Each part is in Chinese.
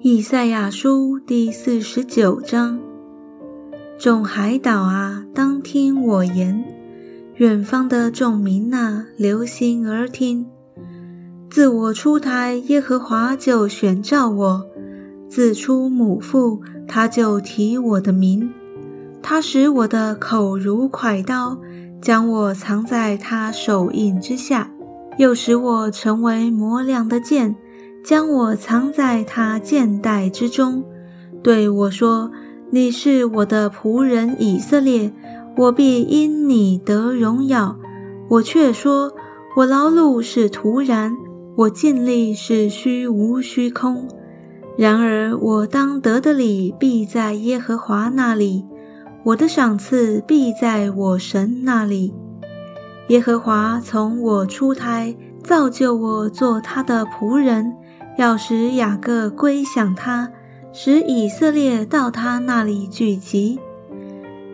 以赛亚书第四十九章：众海岛啊，当听我言；远方的众民啊，留心而听。自我出台，耶和华就选召我；自出母腹，他就提我的名。他使我的口如快刀，将我藏在他手印之下，又使我成为磨亮的剑。将我藏在他剑带之中，对我说：“你是我的仆人以色列，我必因你得荣耀。”我却说：“我劳碌是徒然，我尽力是虚无虚空。然而我当得的礼必在耶和华那里，我的赏赐必在我神那里。耶和华从我出胎造就我做他的仆人。”要使雅各归向他，使以色列到他那里聚集。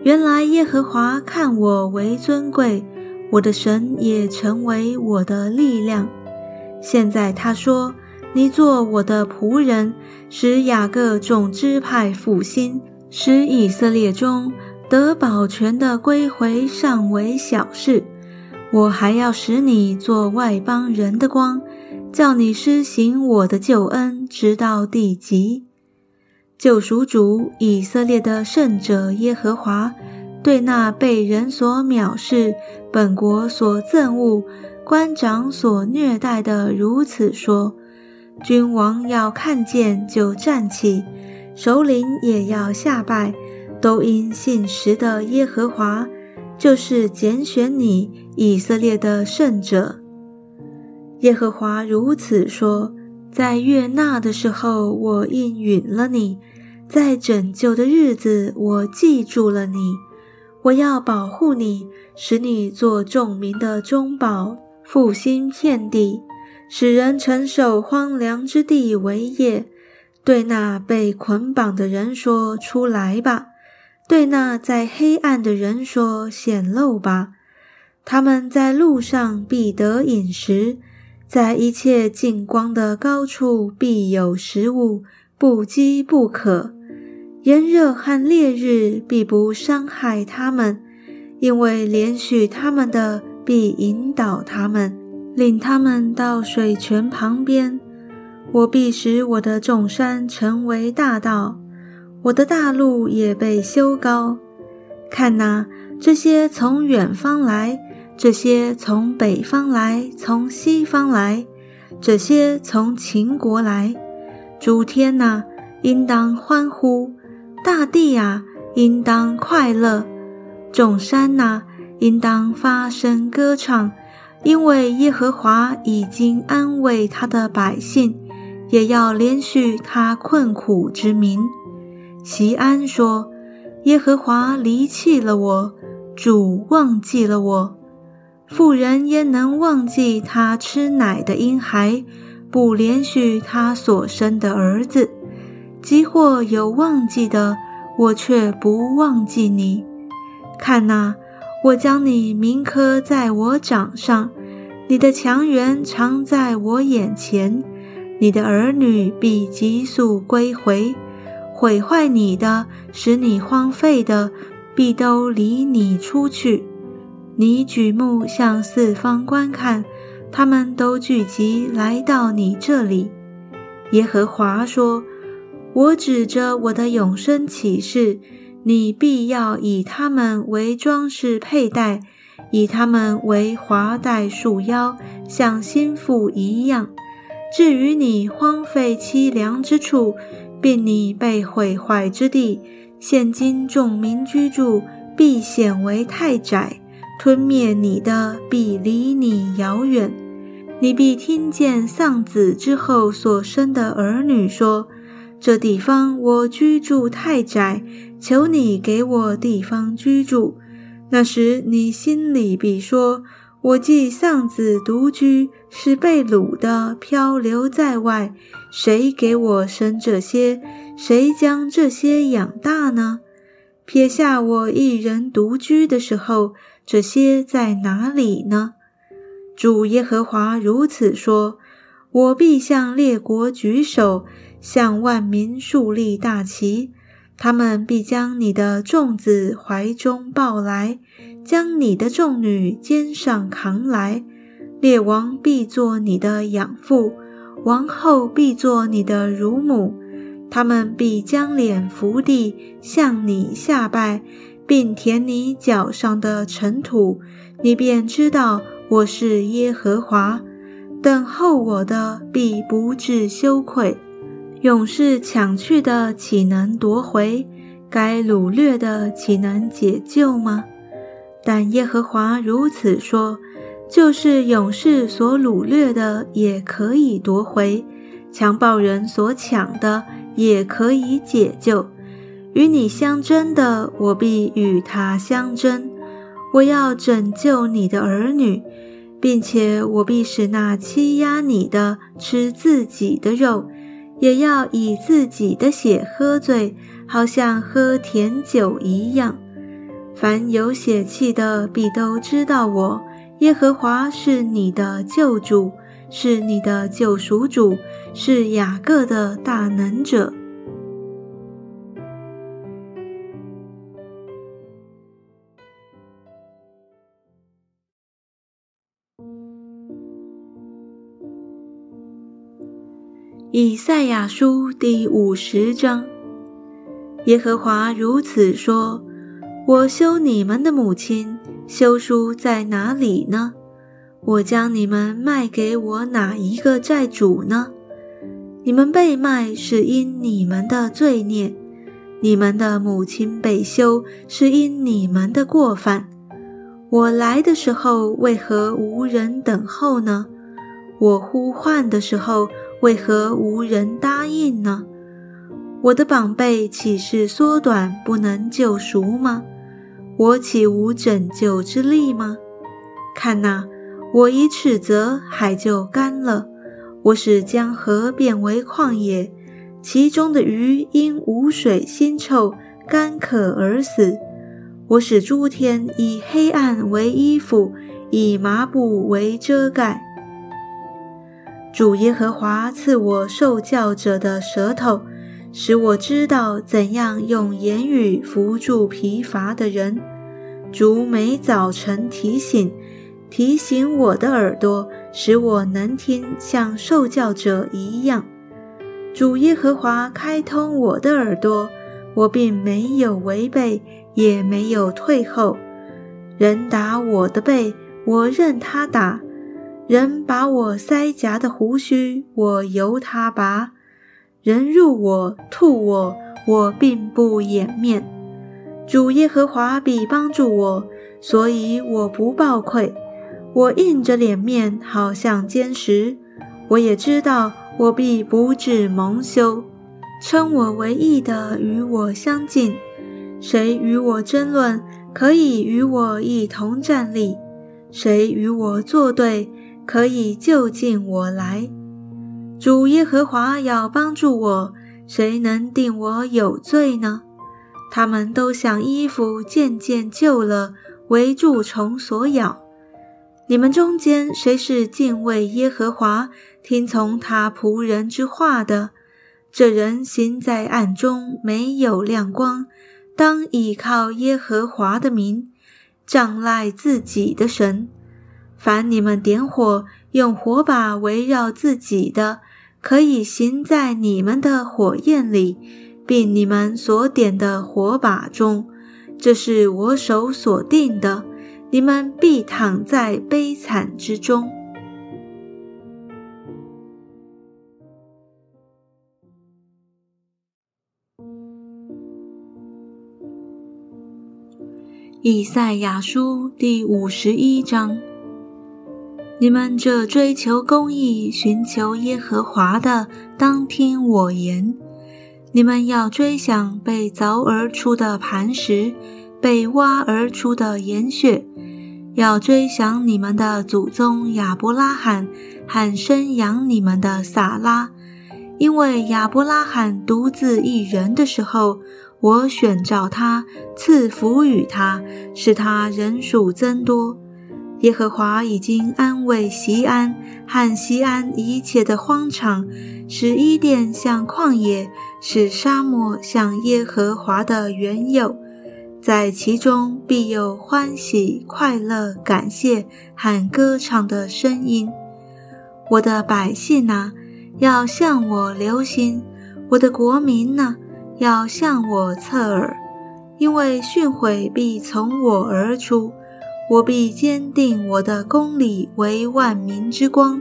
原来耶和华看我为尊贵，我的神也成为我的力量。现在他说：“你做我的仆人，使雅各众支派复兴，使以色列中得保全的归回，尚为小事。我还要使你做外邦人的光。”叫你施行我的救恩，直到地极。救赎主以色列的圣者耶和华，对那被人所藐视、本国所憎恶、官长所虐待的如此说：君王要看见就站起，首领也要下拜，都因信实的耶和华，就是拣选你以色列的圣者。耶和华如此说：在悦纳的时候，我应允了你；在拯救的日子，我记住了你。我要保护你，使你做众民的中保，复兴遍地，使人承受荒凉之地为业。对那被捆绑的人说：“出来吧！”对那在黑暗的人说：“显露吧！”他们在路上必得饮食。在一切近光的高处，必有食物，不饥不渴；炎热和烈日必不伤害他们，因为连续他们的必引导他们，领他们到水泉旁边。我必使我的众山成为大道，我的大路也被修高。看呐，这些从远方来。这些从北方来，从西方来，这些从秦国来。诸天呐，应当欢呼；大地啊，应当快乐；众山呐，应当发声歌唱，因为耶和华已经安慰他的百姓，也要连续他困苦之民。席安说：“耶和华离弃了我，主忘记了我。”妇人焉能忘记她吃奶的婴孩，不连续她所生的儿子？即或有忘记的，我却不忘记你。看哪，我将你铭刻在我掌上，你的强援常在我眼前。你的儿女必急速归回，毁坏你的，使你荒废的，必都离你出去。你举目向四方观看，他们都聚集来到你这里。耶和华说：“我指着我的永生启示，你必要以他们为装饰佩戴，以他们为华带束腰，像心腹一样。至于你荒废凄凉之处，并你被毁坏之地，现今众民居住，必显为太窄。”吞灭你的必离你遥远，你必听见丧子之后所生的儿女说：“这地方我居住太窄，求你给我地方居住。”那时你心里必说：“我既丧子独居，是被掳的，漂流在外，谁给我生这些？谁将这些养大呢？撇下我一人独居的时候。”这些在哪里呢？主耶和华如此说：我必向列国举手，向万民树立大旗。他们必将你的众子怀中抱来，将你的众女肩上扛来。列王必做你的养父，王后必做你的乳母。他们必将脸伏地向你下拜，并舔你脚上的尘土，你便知道我是耶和华。等候我的必不致羞愧。勇士抢去的岂能夺回？该掳掠的岂能解救吗？但耶和华如此说：就是勇士所掳掠的也可以夺回，强暴人所抢的也可以解救。与你相争的，我必与他相争。我要拯救你的儿女，并且我必使那欺压你的吃自己的肉。也要以自己的血喝醉，好像喝甜酒一样。凡有血气的，必都知道我耶和华是你的救主，是你的救赎主，是雅各的大能者。以赛亚书第五十章，耶和华如此说：我修你们的母亲，修书在哪里呢？我将你们卖给我哪一个债主呢？你们被卖是因你们的罪孽，你们的母亲被休是因你们的过犯。我来的时候，为何无人等候呢？我呼唤的时候。为何无人答应呢？我的宝贝岂是缩短不能救赎吗？我岂无拯救之力吗？看哪，我一斥责，海就干了；我使江河变为旷野，其中的鱼因无水腥臭，干渴而死。我使诸天以黑暗为衣服，以麻布为遮盖。主耶和华赐我受教者的舌头，使我知道怎样用言语扶助疲乏的人。主每早晨提醒，提醒我的耳朵，使我能听，像受教者一样。主耶和华开通我的耳朵，我并没有违背，也没有退后。人打我的背，我任他打。人把我腮颊的胡须，我由他拔；人入我吐我，我并不掩面。主耶和华必帮助我，所以我不抱愧。我硬着脸面，好像坚石。我也知道，我必不致蒙羞。称我为义的与我相近，谁与我争论，可以与我一同站立；谁与我作对。可以就近我来，主耶和华要帮助我，谁能定我有罪呢？他们都像衣服渐渐旧了，为蛀虫所咬。你们中间谁是敬畏耶和华、听从他仆人之话的？这人行在暗中，没有亮光，当倚靠耶和华的名，仗赖自己的神。凡你们点火，用火把围绕自己的，可以行在你们的火焰里，并你们所点的火把中。这是我手所定的，你们必躺在悲惨之中。以赛亚书第五十一章。你们这追求公义、寻求耶和华的，当听我言。你们要追想被凿而出的磐石，被挖而出的岩穴，要追想你们的祖宗亚伯拉罕，和生养你们的撒拉。因为亚伯拉罕独自一人的时候，我选召他，赐福与他，使他人数增多。耶和华已经安慰西安和西安一切的荒场，使伊甸像旷野，使沙漠像耶和华的原有，在其中必有欢喜、快乐、感谢和歌唱的声音。我的百姓呐，要向我留心；我的国民呐，要向我侧耳，因为训诲必从我而出。我必坚定我的公理为万民之光，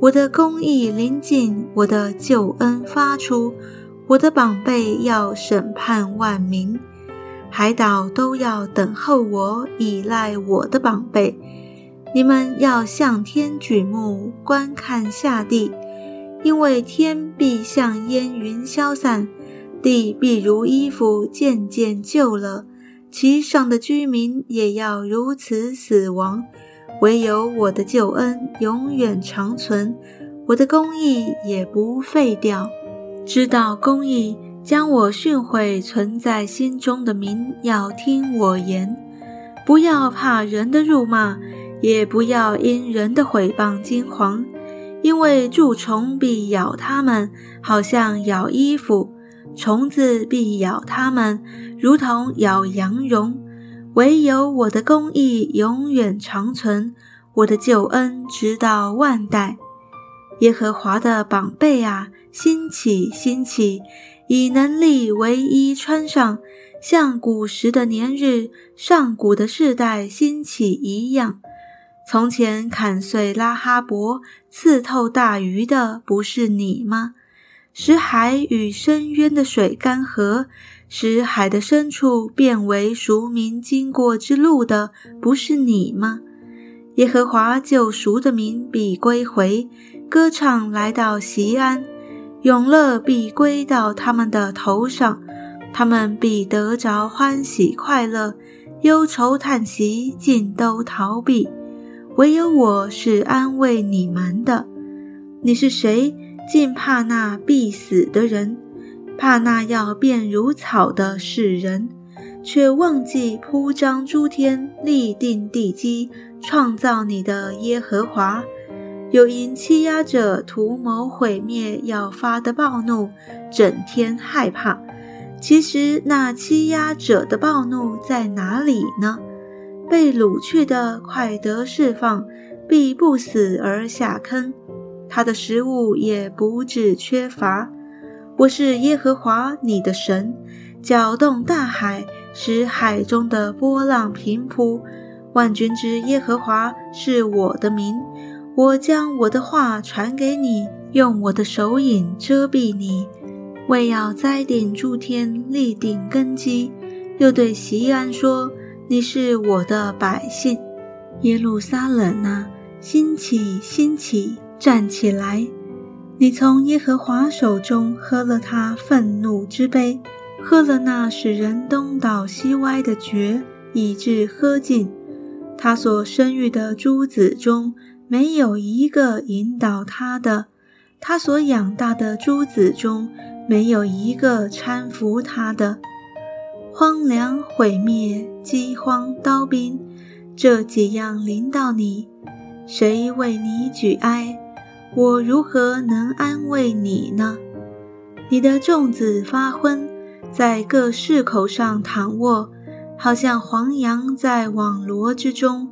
我的公义临近，我的救恩发出，我的宝贝要审判万民，海岛都要等候我，依赖我的宝贝。你们要向天举目观看下地，因为天必像烟云消散，地必如衣服渐渐旧了。其上的居民也要如此死亡，唯有我的救恩永远长存，我的公义也不废掉。知道公义，将我训诲存在心中的民，要听我言，不要怕人的辱骂，也不要因人的毁谤惊惶，因为蛀虫必咬他们，好像咬衣服。虫子必咬他们，如同咬羊绒；唯有我的公义永远长存，我的救恩直到万代。耶和华的宝贝啊，兴起，兴起，以能力为衣穿上，像古时的年日、上古的世代兴起一样。从前砍碎拉哈伯、刺透大鱼的，不是你吗？使海与深渊的水干涸，使海的深处变为赎民经过之路的，不是你吗？耶和华救赎的民必归回，歌唱来到西安，永乐必归到他们的头上，他们必得着欢喜快乐，忧愁叹息尽都逃避，唯有我是安慰你们的。你是谁？竟怕那必死的人，怕那要变如草的世人，却忘记铺张诸天、立定地基、创造你的耶和华。又因欺压者图谋毁灭要发的暴怒，整天害怕。其实那欺压者的暴怒在哪里呢？被掳去的快得释放，必不死而下坑。他的食物也不致缺乏。我是耶和华你的神，搅动大海，使海中的波浪平铺。万军之耶和华是我的名。我将我的话传给你，用我的手影遮蔽你，为要栽定诸天，立定根基。又对西安说：“你是我的百姓，耶路撒冷啊，兴起，兴起！”站起来！你从耶和华手中喝了他愤怒之杯，喝了那使人东倒西歪的爵，以致喝尽。他所生育的诸子中没有一个引导他的，他所养大的诸子中没有一个搀扶他的。荒凉、毁灭、饥荒、刀兵，这几样临到你，谁为你举哀？我如何能安慰你呢？你的众子发昏，在各市口上躺卧，好像黄羊在网罗之中，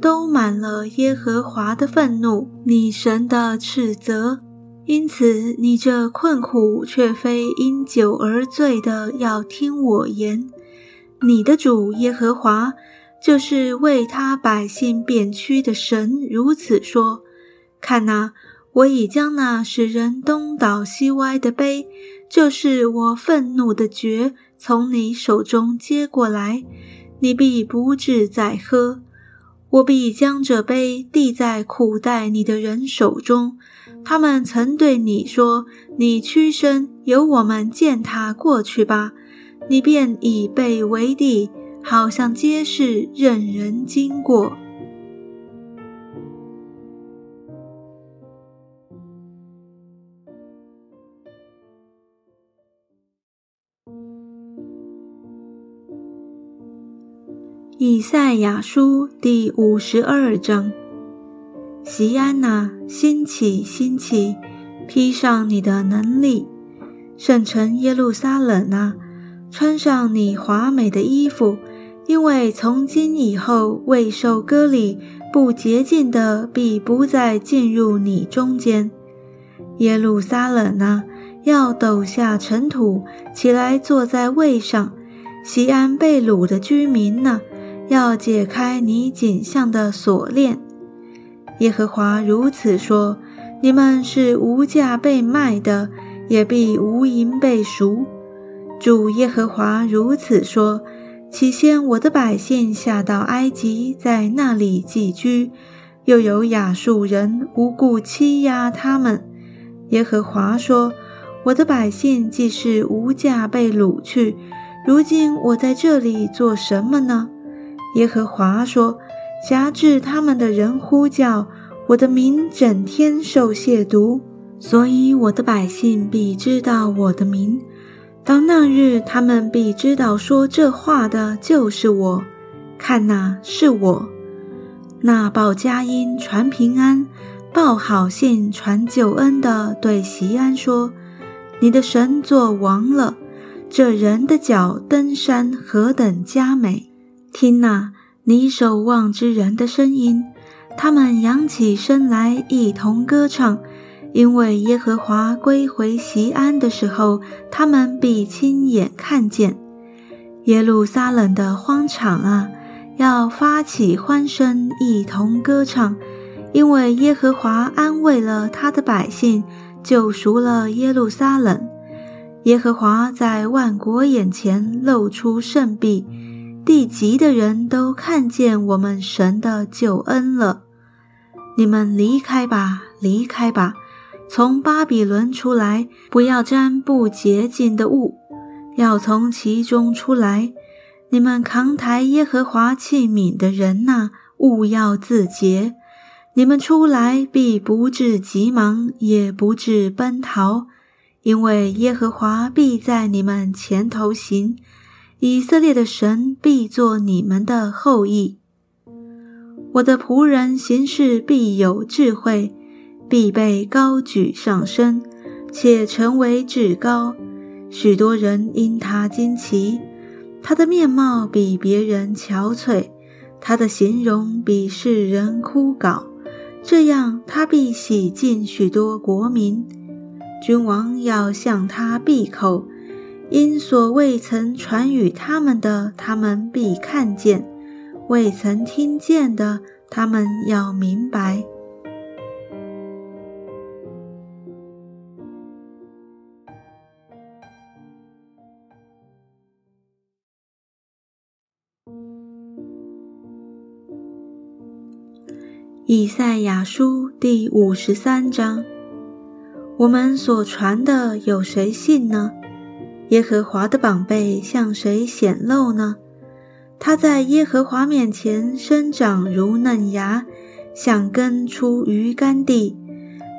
都满了耶和华的愤怒，你神的斥责。因此，你这困苦却非因酒而醉的，要听我言。你的主耶和华，就是为他百姓变屈的神，如此说：看哪。我已将那使人东倒西歪的杯，就是我愤怒的爵，从你手中接过来，你必不致再喝。我必将这杯递在苦待你的人手中，他们曾对你说：“你屈身，由我们践踏过去吧。”你便以背为地，好像皆是任人经过。以赛亚书第五十二章：西安哪，兴起，兴起，披上你的能力；圣城耶路撒冷啊，穿上你华美的衣服，因为从今以后，未受割礼、不洁净的，必不再进入你中间。耶路撒冷啊，要抖下尘土，起来坐在位上；西安被掳的居民呢？要解开你颈项的锁链，耶和华如此说：你们是无价被卖的，也必无银被赎。主耶和华如此说：起先我的百姓下到埃及，在那里寄居，又有亚述人无故欺压他们。耶和华说：我的百姓既是无价被掳去，如今我在这里做什么呢？耶和华说：“辖制他们的人呼叫我的名，整天受亵渎，所以我的百姓必知道我的名。到那日，他们必知道说这话的就是我。看哪，是我。那报佳音、传平安、报好信、传救恩的，对席安说：你的神作王了。这人的脚登山何等佳美！”听那你守望之人的声音，他们扬起身来，一同歌唱。因为耶和华归回西安的时候，他们必亲眼看见耶路撒冷的荒场啊，要发起欢声，一同歌唱。因为耶和华安慰了他的百姓，救赎了耶路撒冷。耶和华在万国眼前露出圣臂。地极的人都看见我们神的救恩了。你们离开吧，离开吧，从巴比伦出来，不要沾不洁净的物，要从其中出来。你们扛抬耶和华器皿的人呐，勿要自洁。你们出来必不至急忙，也不至奔逃，因为耶和华必在你们前头行。以色列的神必作你们的后裔。我的仆人行事必有智慧，必被高举上升，且成为至高。许多人因他惊奇。他的面貌比别人憔悴，他的形容比世人枯槁。这样，他必洗净许多国民。君王要向他闭口。因所未曾传与他们的，他们必看见；未曾听见的，他们要明白。以赛亚书第五十三章：我们所传的，有谁信呢？耶和华的宝贝向谁显露呢？他在耶和华面前生长如嫩芽，像根出于干地。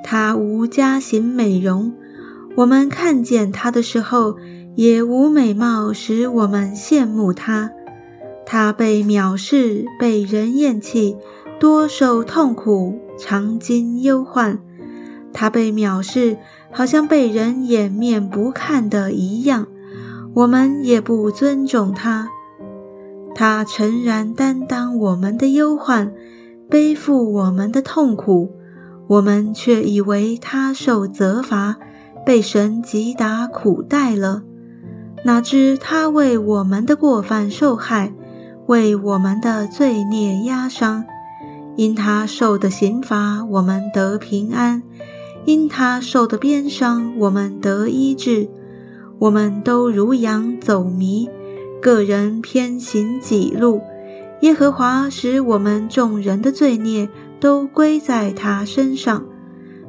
他无家型美容，我们看见他的时候也无美貌使我们羡慕他。他被藐视，被人厌弃，多受痛苦，常经忧患。他被藐视。好像被人掩面不看的一样，我们也不尊重他。他诚然担当我们的忧患，背负我们的痛苦，我们却以为他受责罚，被神击打苦待了。哪知他为我们的过犯受害，为我们的罪孽压伤。因他受的刑罚，我们得平安。因他受的鞭伤，我们得医治；我们都如羊走迷，个人偏行己路。耶和华使我们众人的罪孽都归在他身上。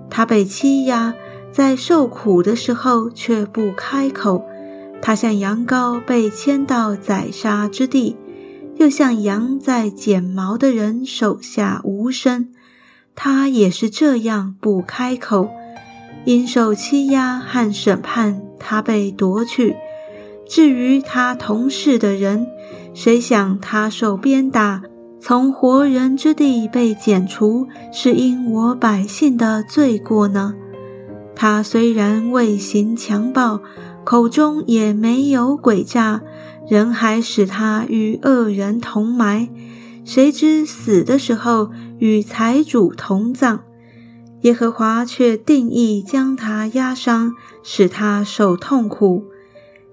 他被欺压，在受苦的时候却不开口。他像羊羔被牵到宰杀之地，又像羊在剪毛的人手下无声。他也是这样不开口，因受欺压和审判，他被夺去。至于他同事的人，谁想他受鞭打，从活人之地被剪除，是因我百姓的罪过呢？他虽然未行强暴，口中也没有诡诈，人还使他与恶人同埋。谁知死的时候与财主同葬，耶和华却定义将他压伤，使他受痛苦。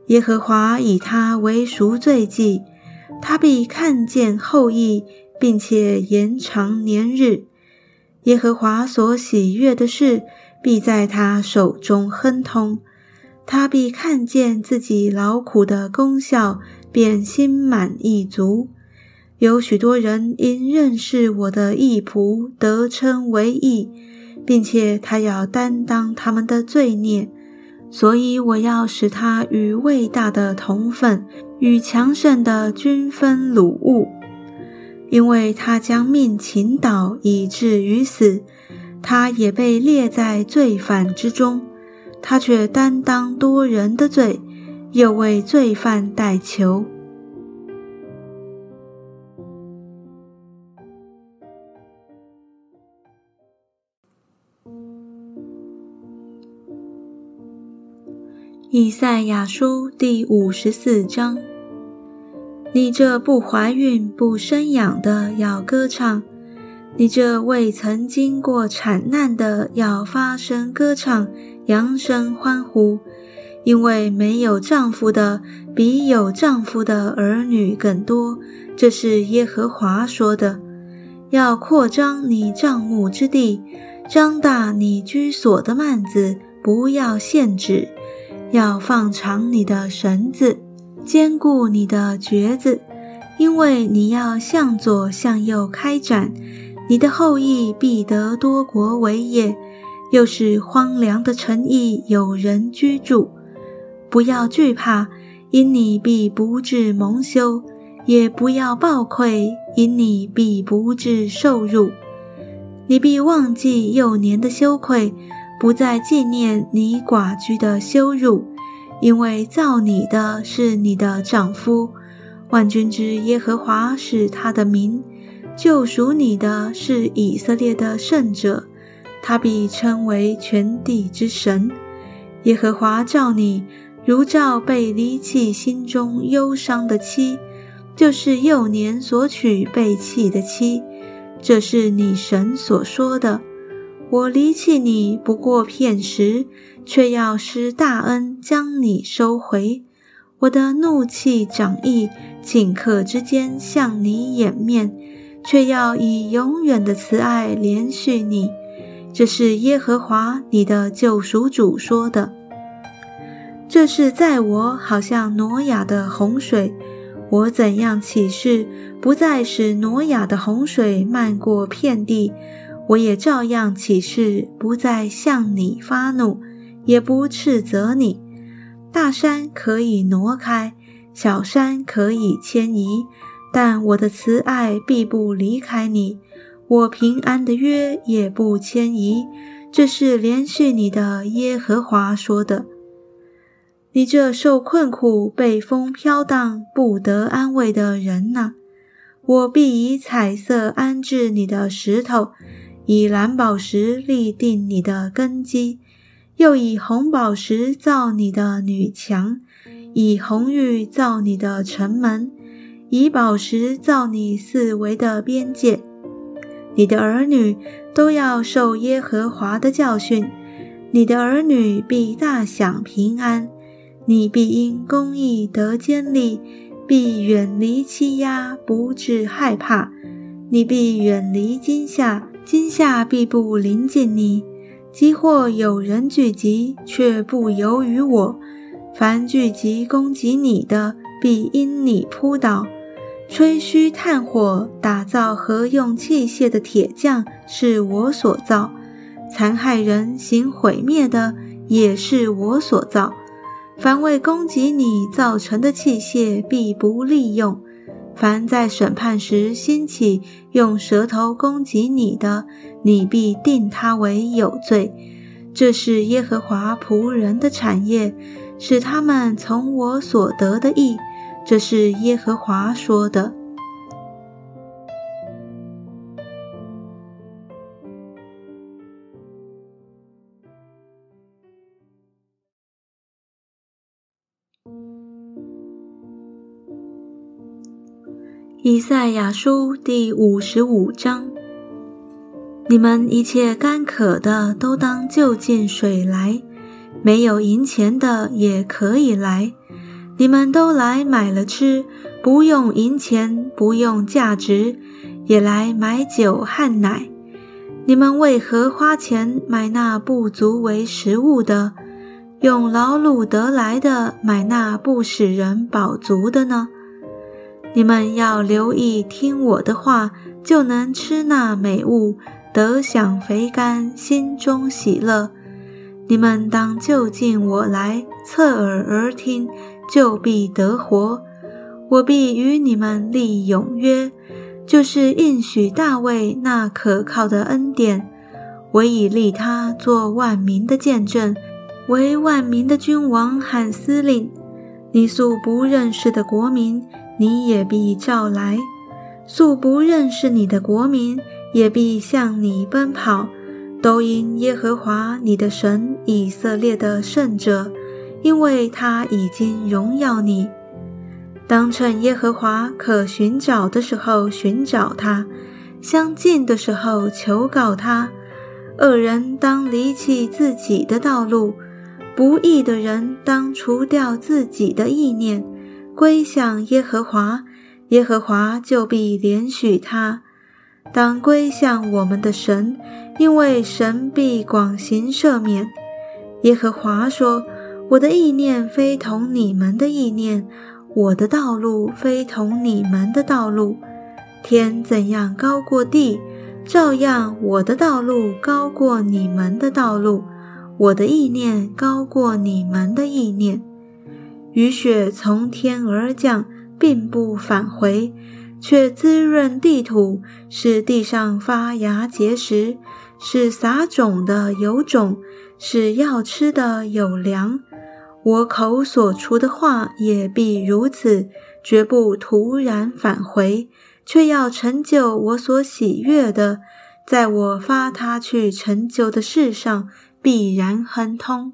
耶和华以他为赎罪祭，他必看见后裔，并且延长年日。耶和华所喜悦的事。必在他手中亨通，他必看见自己劳苦的功效，便心满意足。有许多人因认识我的义仆，得称为义，并且他要担当他们的罪孽，所以我要使他与伟大的同分，与强盛的均分鲁物，因为他将命倾倒，以至于死。他也被列在罪犯之中，他却担当多人的罪，又为罪犯代求。以赛亚书第五十四章：你这不怀孕不生养的，要歌唱。你这未曾经过产难的，要发声歌唱，扬声欢呼，因为没有丈夫的比有丈夫的儿女更多。这是耶和华说的。要扩张你帐幕之地，张大你居所的幔子，不要限制。要放长你的绳子，坚固你的橛子，因为你要向左向右开展。你的后裔必得多国为业，又是荒凉的城邑有人居住。不要惧怕，因你必不至蒙羞；也不要暴愧，因你必不至受辱。你必忘记幼年的羞愧，不再纪念你寡居的羞辱，因为造你的是你的丈夫，万军之耶和华是他的名。救赎你的是以色列的圣者，他必称为全地之神。耶和华照你，如照被离弃心中忧伤的妻，就是幼年所娶被弃的妻。这是你神所说的。我离弃你不过片时，却要施大恩将你收回。我的怒气长意，顷刻之间向你掩面。却要以永远的慈爱连续你，这是耶和华你的救赎主说的。这是在我好像挪亚的洪水，我怎样起誓，不再使挪亚的洪水漫过遍地，我也照样起誓，不再向你发怒，也不斥责你。大山可以挪开，小山可以迁移。但我的慈爱必不离开你，我平安的约也不迁移。这是连续你的耶和华说的。你这受困苦、被风飘荡、不得安慰的人呐，我必以彩色安置你的石头，以蓝宝石立定你的根基，又以红宝石造你的女墙，以红玉造你的城门。以宝石造你四围的边界，你的儿女都要受耶和华的教训，你的儿女必大享平安，你必因公义得坚立，必远离欺压，不致害怕，你必远离惊吓，今夏必不临近你。即或有人聚集，却不由于我；凡聚集攻击你的，必因你扑倒。吹嘘炭火打造和用器械的铁匠是我所造，残害人行毁灭的也是我所造。凡为攻击你造成的器械，必不利用；凡在审判时兴起用舌头攻击你的，你必定他为有罪。这是耶和华仆人的产业，使他们从我所得的义。这是耶和华说的。以赛亚书第五十五章：你们一切干渴的，都当就近水来；没有银钱的，也可以来。你们都来买了吃，不用银钱，不用价值，也来买酒和奶。你们为何花钱买那不足为食物的，用劳碌得来的买那不使人饱足的呢？你们要留意听我的话，就能吃那美物，得享肥甘，心中喜乐。你们当就近我来，侧耳而听，就必得活。我必与你们立永约，就是应许大卫那可靠的恩典。我已立他做万民的见证，为万民的君王喊司令。你素不认识的国民。你也必召来，素不认识你的国民也必向你奔跑，都因耶和华你的神以色列的圣者，因为他已经荣耀你。当趁耶和华可寻找的时候寻找他，相近的时候求告他。恶人当离弃自己的道路，不义的人当除掉自己的意念。归向耶和华，耶和华就必怜恤他。当归向我们的神，因为神必广行赦免。耶和华说：“我的意念非同你们的意念，我的道路非同你们的道路。天怎样高过地，照样我的道路高过你们的道路，我的意念高过你们的意念。”雨雪从天而降，并不返回，却滋润地土，使地上发芽结实，使撒种的有种，使要吃的有粮。我口所出的话也必如此，绝不突然返回，却要成就我所喜悦的，在我发他去成就的事上，必然亨通。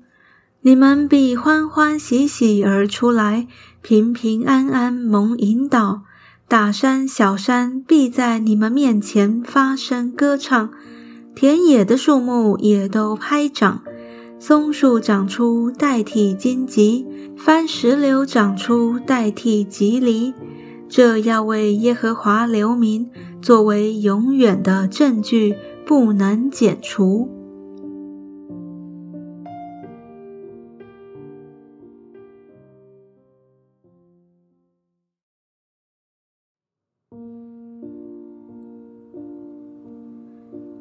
你们必欢欢喜喜而出来，平平安安蒙引导。大山小山必在你们面前发声歌唱，田野的树木也都拍掌。松树长出代替荆棘，番石榴长出代替棘藜。这要为耶和华留名，作为永远的证据，不能剪除。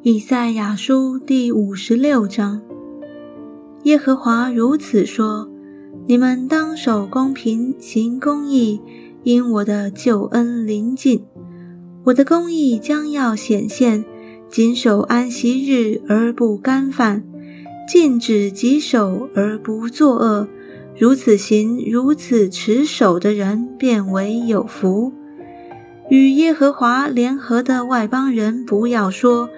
以赛亚书第五十六章：耶和华如此说：你们当守公平，行公义，因我的救恩临近，我的公义将要显现。谨守安息日而不干犯，禁止己手而不作恶，如此行，如此持守的人，便为有福。与耶和华联合的外邦人，不要说。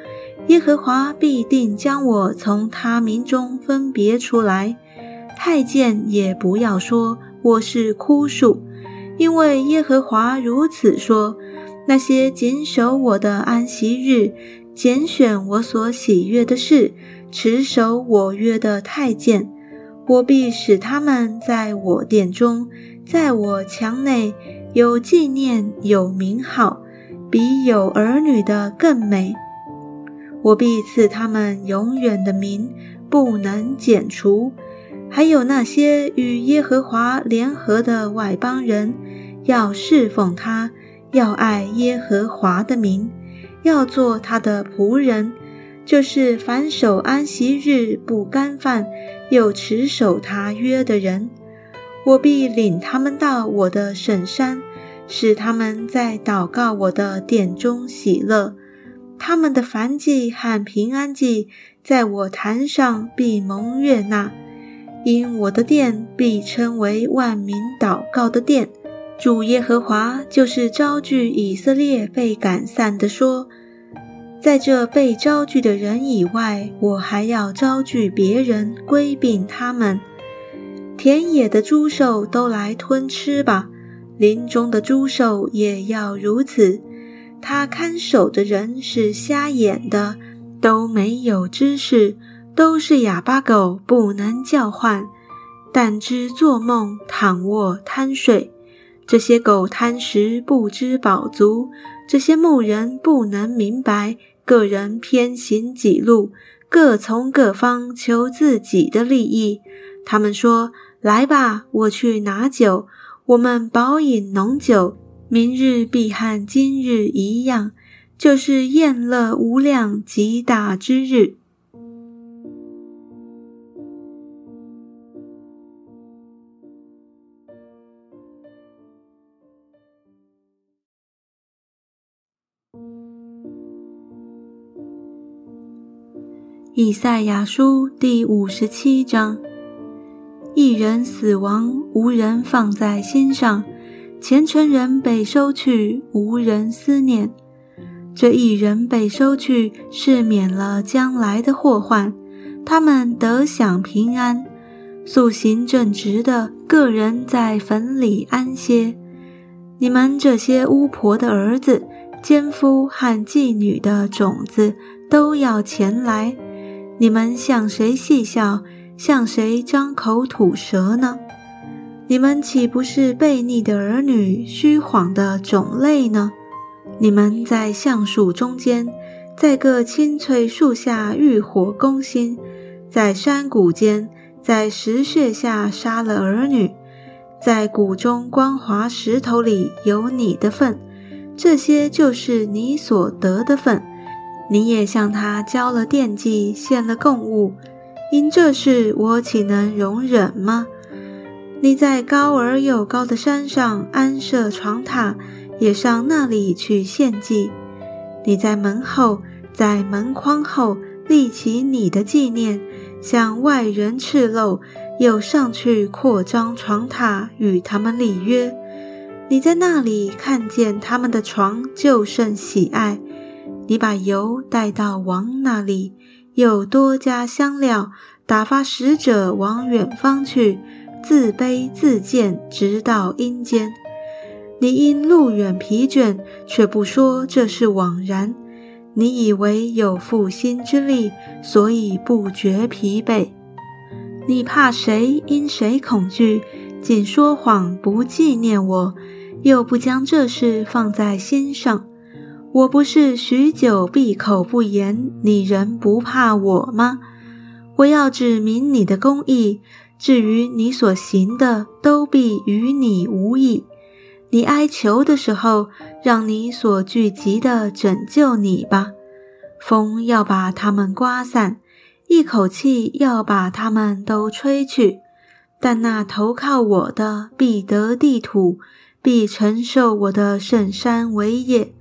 耶和华必定将我从他民中分别出来。太监也不要说我是枯树，因为耶和华如此说：那些谨守我的安息日、拣选我所喜悦的事、持守我约的太监，我必使他们在我殿中，在我墙内有纪念、有名号，比有儿女的更美。我必赐他们永远的名，不能剪除。还有那些与耶和华联合的外邦人，要侍奉他，要爱耶和华的名，要做他的仆人，就是反守安息日不干饭，又持守他约的人。我必领他们到我的圣山，使他们在祷告我的殿中喜乐。他们的燔祭和平安祭，在我坛上必蒙悦纳，因我的殿必称为万民祷告的殿，主耶和华就是招聚以色列被赶散的说。在这被招聚的人以外，我还要招聚别人归并他们。田野的猪兽都来吞吃吧，林中的猪兽也要如此。他看守的人是瞎眼的，都没有知识，都是哑巴狗，不能叫唤，但知做梦，躺卧贪睡。这些狗贪食，不知饱足。这些牧人不能明白，个人偏行己路，各从各方求自己的利益。他们说：“来吧，我去拿酒，我们饱饮浓酒，明日必和今日一样，就是宴乐无量极大之日。”以赛亚书第五十七章：一人死亡，无人放在心上；虔诚人被收去，无人思念。这一人被收去，是免了将来的祸患，他们得享平安。素行正直的个人在坟里安歇。你们这些巫婆的儿子、奸夫和妓女的种子，都要前来。你们向谁戏笑，向谁张口吐舌呢？你们岂不是悖逆的儿女，虚谎的种类呢？你们在橡树中间，在各青翠树下浴火攻心，在山谷间，在石穴下杀了儿女，在谷中光滑石头里有你的份，这些就是你所得的份。你也向他交了奠祭，献了供物，因这事我岂能容忍吗？你在高而又高的山上安设床榻，也上那里去献祭。你在门后，在门框后立起你的纪念，向外人赤露，又上去扩张床榻，与他们立约。你在那里看见他们的床，就甚喜爱。你把油带到王那里，又多加香料，打发使者往远方去，自卑自贱，直到阴间。你因路远疲倦，却不说这是枉然。你以为有复兴之力，所以不觉疲惫。你怕谁？因谁恐惧？仅说谎，不纪念我，又不将这事放在心上。我不是许久闭口不言，你仍不怕我吗？我要指明你的公义，至于你所行的，都必与你无益。你哀求的时候，让你所聚集的拯救你吧。风要把它们刮散，一口气要把它们都吹去。但那投靠我的，必得地土，必承受我的圣山为业。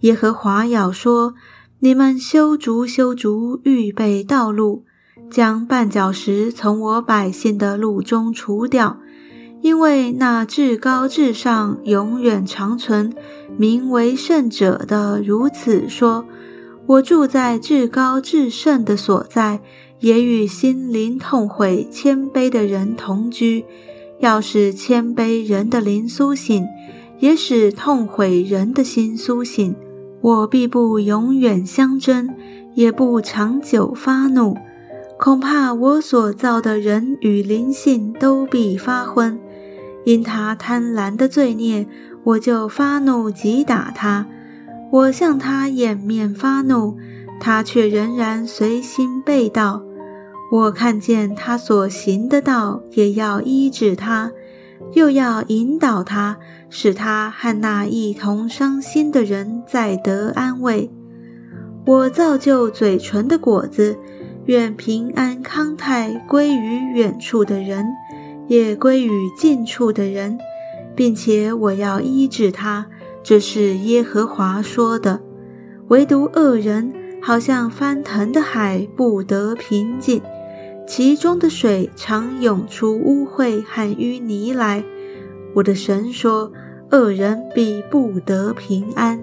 耶和华要说：“你们修竹修竹，预备道路，将绊脚石从我百姓的路中除掉，因为那至高至上、永远长存、名为圣者的如此说：我住在至高至圣的所在，也与心灵痛悔、谦卑的人同居。要使谦卑人的灵苏醒，也使痛悔人的心苏醒。”我必不永远相争，也不长久发怒，恐怕我所造的人与灵性都必发昏。因他贪婪的罪孽，我就发怒击打他。我向他掩面发怒，他却仍然随心背道。我看见他所行的道，也要医治他。又要引导他，使他和那一同伤心的人再得安慰。我造就嘴唇的果子，愿平安康泰归于远处的人，也归于近处的人，并且我要医治他。这是耶和华说的。唯独恶人，好像翻腾的海，不得平静。其中的水常涌出污秽和淤泥来，我的神说：“恶人必不得平安。”